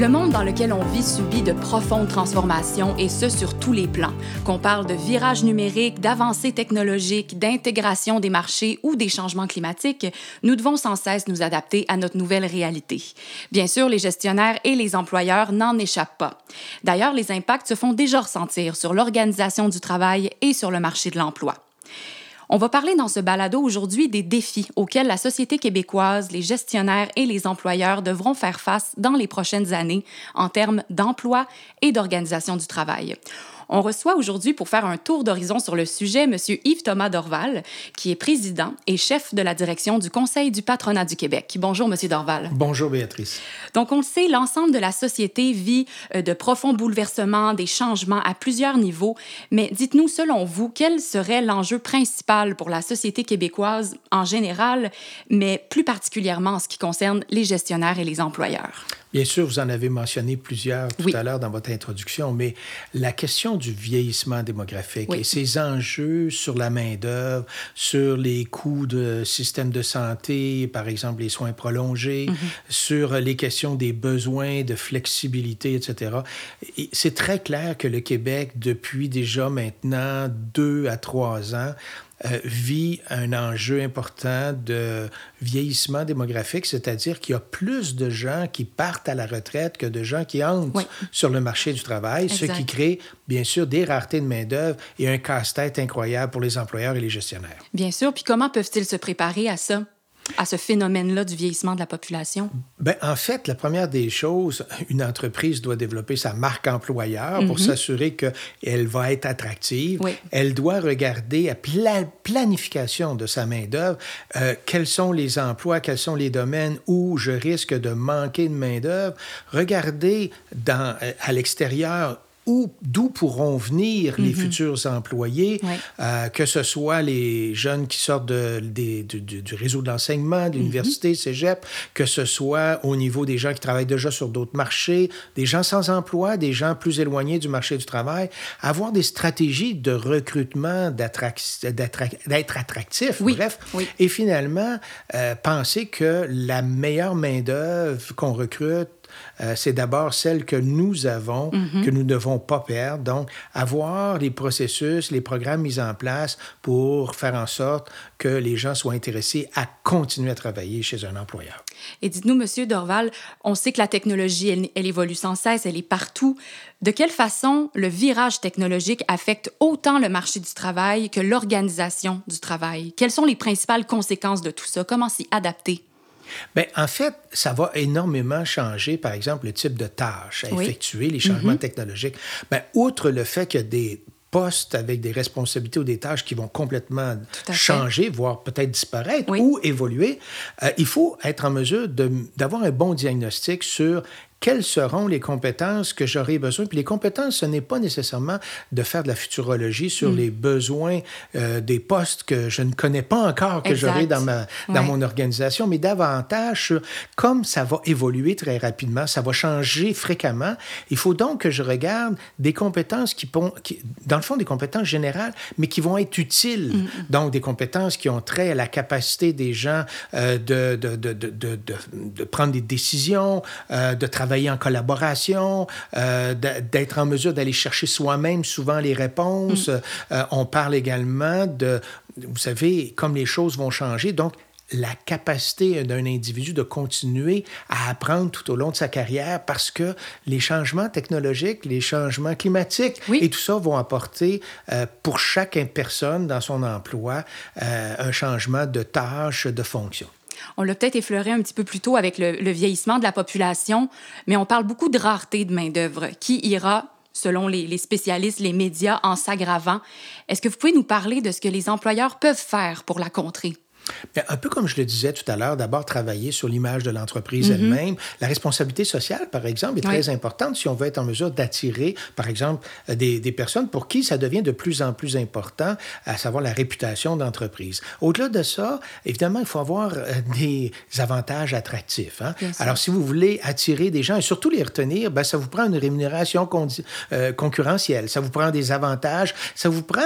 Le monde dans lequel on vit subit de profondes transformations et ce sur tous les plans. Qu'on parle de virage numérique, d'avancées technologiques, d'intégration des marchés ou des changements climatiques, nous devons sans cesse nous adapter à notre nouvelle réalité. Bien sûr, les gestionnaires et les employeurs n'en échappent pas. D'ailleurs, les impacts se font déjà ressentir sur l'organisation du travail et sur le marché de l'emploi. On va parler dans ce balado aujourd'hui des défis auxquels la société québécoise, les gestionnaires et les employeurs devront faire face dans les prochaines années en termes d'emploi et d'organisation du travail. On reçoit aujourd'hui pour faire un tour d'horizon sur le sujet M. Yves-Thomas Dorval, qui est président et chef de la direction du Conseil du patronat du Québec. Bonjour, M. Dorval. Bonjour, Béatrice. Donc, on le sait, l'ensemble de la société vit euh, de profonds bouleversements, des changements à plusieurs niveaux. Mais dites-nous, selon vous, quel serait l'enjeu principal pour la société québécoise en général, mais plus particulièrement en ce qui concerne les gestionnaires et les employeurs? Bien sûr, vous en avez mentionné plusieurs tout à l'heure dans votre introduction, mais la question du vieillissement démographique et ses enjeux sur la main-d'œuvre, sur les coûts de système de santé, par exemple les soins prolongés, mhm. sur les questions des besoins de flexibilité, etc. C'est très clair que le Québec, depuis déjà maintenant deux à trois ans, vit un enjeu important de vieillissement démographique, c'est-à-dire qu'il y a plus de gens qui partent à la retraite que de gens qui entrent sur le marché du travail, ce qui crée bien sûr des raretés de main-d'œuvre et un casse-tête incroyable pour les employeurs et les gestionnaires. Bien sûr, puis comment peuvent-ils se préparer à ça? À ce phénomène-là du vieillissement de la population? Ben, en fait, la première des choses, une entreprise doit développer sa marque employeur pour mhm. s'assurer qu'elle va être attractive. Elle doit regarder à la planification de sa main-d'œuvre euh, quels sont les emplois, quels sont les domaines où je risque de manquer de main-d'œuvre. Regarder dans, euh, à l'extérieur d'où pourront venir les mhm. futurs employés, euh, que ce soit les jeunes qui sortent de, du, réseau de l'enseignement, de l'université, mhm. cégep, que ce soit au niveau des gens qui travaillent déjà sur d'autres marchés, des gens sans emploi, des gens plus éloignés du marché du travail, avoir des stratégies de recrutement, d'être attractif, bref, et finalement, euh, penser que la meilleure main-d'œuvre qu'on recrute, euh, c'est d'abord celle que nous avons, mhm. que nous ne devons pas perdre. Donc, avoir les processus, les programmes mis en place pour faire en sorte que les gens soient intéressés à continuer à travailler chez un employeur. Et dites-nous, Monsieur Dorval, on sait que la technologie, elle, elle, évolue sans cesse, elle est partout. De quelle façon le virage technologique affecte autant le marché du travail que l'organisation du travail? Quelles sont les principales conséquences de tout ça? Comment s'y adapter? Bien, en fait, ça va énormément changer, par exemple, le type de tâches à effectuer, les changements mm-hmm. technologiques. Bien, outre le fait qu'il y a des postes avec des responsabilités ou des tâches qui vont complètement changer, voire peut-être disparaître ou évoluer, euh, il faut être en mesure d'avoir un bon diagnostic sur quelles seront les compétences que j'aurai besoin? Puis les compétences, ce n'est pas nécessairement de faire de la futurologie sur mm. les besoins euh, des postes que je ne connais pas encore, que j'aurai dans, ma, dans mon organisation, mais davantage sur comme ça va évoluer très rapidement, ça va changer fréquemment. Il faut donc que je regarde des compétences qui, qui dans le fond, des compétences générales, mais qui vont être utiles. Mm, mm. Donc, des compétences qui ont trait à la capacité des gens euh, de, de, de, de, prendre des décisions, euh, de travailler travailler en collaboration, euh, d'être en mesure d'aller chercher soi-même souvent les réponses. Mm. Euh, on parle également de, vous savez, comme les choses vont changer, donc la capacité d'un individu de continuer à apprendre tout au long de sa carrière parce que les changements technologiques, les changements climatiques et tout ça vont apporter euh, pour chaque personne dans son emploi un changement de tâche, de fonction. On l'a peut-être effleuré un petit peu plus tôt avec le, vieillissement de la population, mais on parle beaucoup de rareté de main-d'œuvre qui ira selon les, spécialistes, les médias, en s'aggravant? Est-ce que vous pouvez nous parler de ce que les employeurs peuvent faire pour la contrer? Un peu comme je le disais tout à l'heure, d'abord travailler sur l'image de l'entreprise mm-hmm. elle-même. La responsabilité sociale, par exemple, est très importante si on veut être en mesure d'attirer, par exemple, euh, des, des, personnes pour qui ça devient de plus en plus important, à savoir la réputation d'entreprise. Au-delà de ça, évidemment, il faut avoir euh, des avantages attractifs. Hein? Alors, si vous voulez attirer des gens et surtout les retenir, ben, ça vous prend une rémunération euh, concurrentielle, ça vous prend des avantages, ça vous prend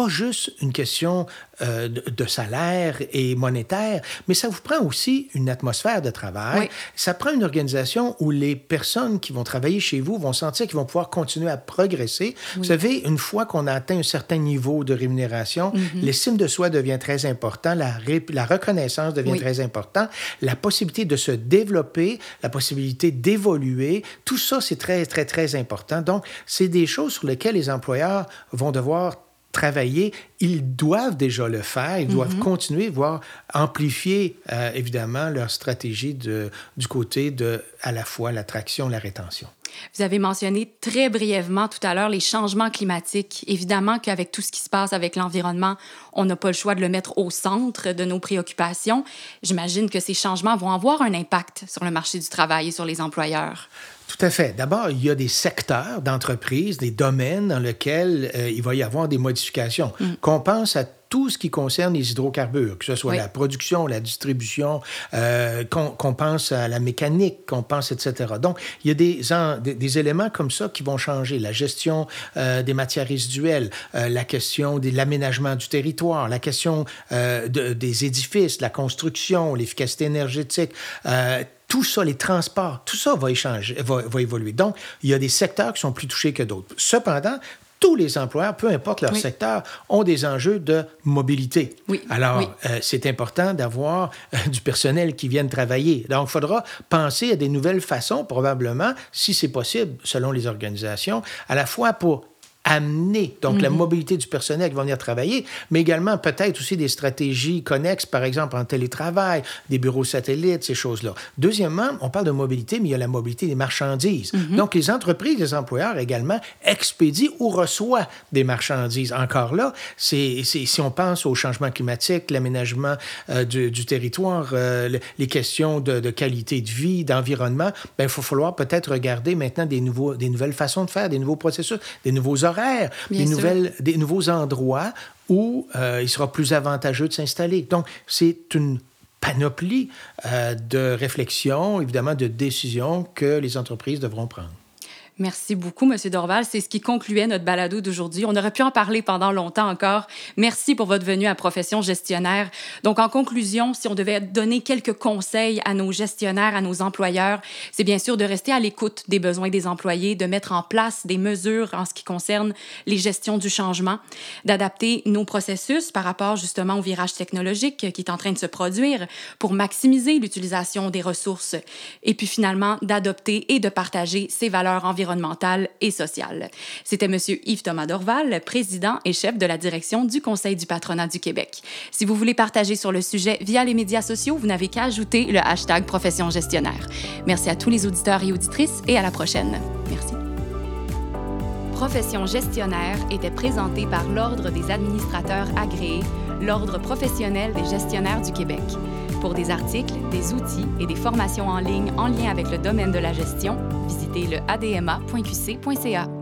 pas juste une question euh, de, salaire et monétaire, mais ça vous prend aussi une atmosphère de travail. Ça prend une organisation où les personnes qui vont travailler chez vous vont sentir qu'ils vont pouvoir continuer à progresser. Vous savez, une fois qu'on a atteint un certain niveau de rémunération, mm-hmm. l'estime de soi devient très important, la, la reconnaissance devient très important, la possibilité de se développer, la possibilité d'évoluer, tout ça, c'est très, très, très important. Donc, c'est des choses sur lesquelles les employeurs vont devoir travailler, ils doivent déjà le faire, ils doivent mhm. continuer, voire amplifier euh, évidemment leur stratégie de, du côté de à la fois l'attraction et la rétention. Vous avez mentionné très brièvement tout à l'heure les changements climatiques. Évidemment qu'avec tout ce qui se passe avec l'environnement, on n'a pas le choix de le mettre au centre de nos préoccupations. J'imagine que ces changements vont avoir un impact sur le marché du travail et sur les employeurs. Tout à fait. D'abord, il y a des secteurs d'entreprise, des domaines dans lesquels euh, il va y avoir des modifications. Mm. Qu'on pense à tout ce qui concerne les hydrocarbures, que ce soit la production, la distribution, euh, qu'on pense à la mécanique, qu'on pense, etc. Donc, il y a des, des, éléments comme ça qui vont changer. La gestion euh, des matières résiduelles, la question de l'aménagement du territoire, la question des édifices, la construction, l'efficacité énergétique tout ça, les transports, tout ça va, échanger, va, va, évoluer. Donc, il y a des secteurs qui sont plus touchés que d'autres. Cependant, tous les employeurs, peu importe leur secteur, ont des enjeux de mobilité. Oui. Alors, euh, c'est important d'avoir euh, du personnel qui vienne travailler. Donc, il faudra penser à des nouvelles façons, probablement, si c'est possible, selon les organisations, à la fois pour amener, donc la mhm. mobilité du personnel qui va venir travailler, mais également peut-être aussi des stratégies connexes, par exemple en télétravail, des bureaux satellites, ces choses-là. Deuxièmement, on parle de mobilité, mais il y a la mobilité des marchandises. Mhm. Donc les entreprises, les employeurs également expédient ou reçoivent des marchandises. Encore là, c'est, si on pense au changement climatique, l'aménagement euh, du, territoire, euh, les questions de, qualité de vie, d'environnement, ben, il faut falloir peut-être regarder maintenant des, nouveaux, des nouvelles façons de faire, des nouveaux processus, des nouveaux des, nouvelles, des nouveaux endroits où euh, il sera plus avantageux de s'installer. Donc, c'est une panoplie euh, de réflexions, évidemment, de décisions que les entreprises devront prendre. Merci beaucoup, Monsieur Dorval. C'est ce qui concluait notre balado d'aujourd'hui. On aurait pu en parler pendant longtemps encore. Merci pour votre venue à Profession Gestionnaire. Donc, en conclusion, si on devait donner quelques conseils à nos gestionnaires, à nos employeurs, c'est bien sûr de rester à l'écoute des besoins des employés, de mettre en place des mesures en ce qui concerne les gestions du changement, d'adapter nos processus par rapport justement au virage technologique qui est en train de se produire pour maximiser l'utilisation des ressources et puis finalement d'adopter et de partager ces valeurs environnementales et sociale. C'était M. Yves-Thomas Dorval, président et chef de la direction du Conseil du patronat du Québec. Si vous voulez partager sur le sujet via les médias sociaux, vous n'avez qu'à ajouter le hashtag profession gestionnaire. Merci à tous les auditeurs et auditrices et à la prochaine. Merci. Profession gestionnaire était présentée par l'Ordre des administrateurs agréés, l'Ordre professionnel des gestionnaires du Québec. Pour des articles, des outils et des formations en ligne en lien avec le domaine de la gestion, visitez le adma.qc.ca.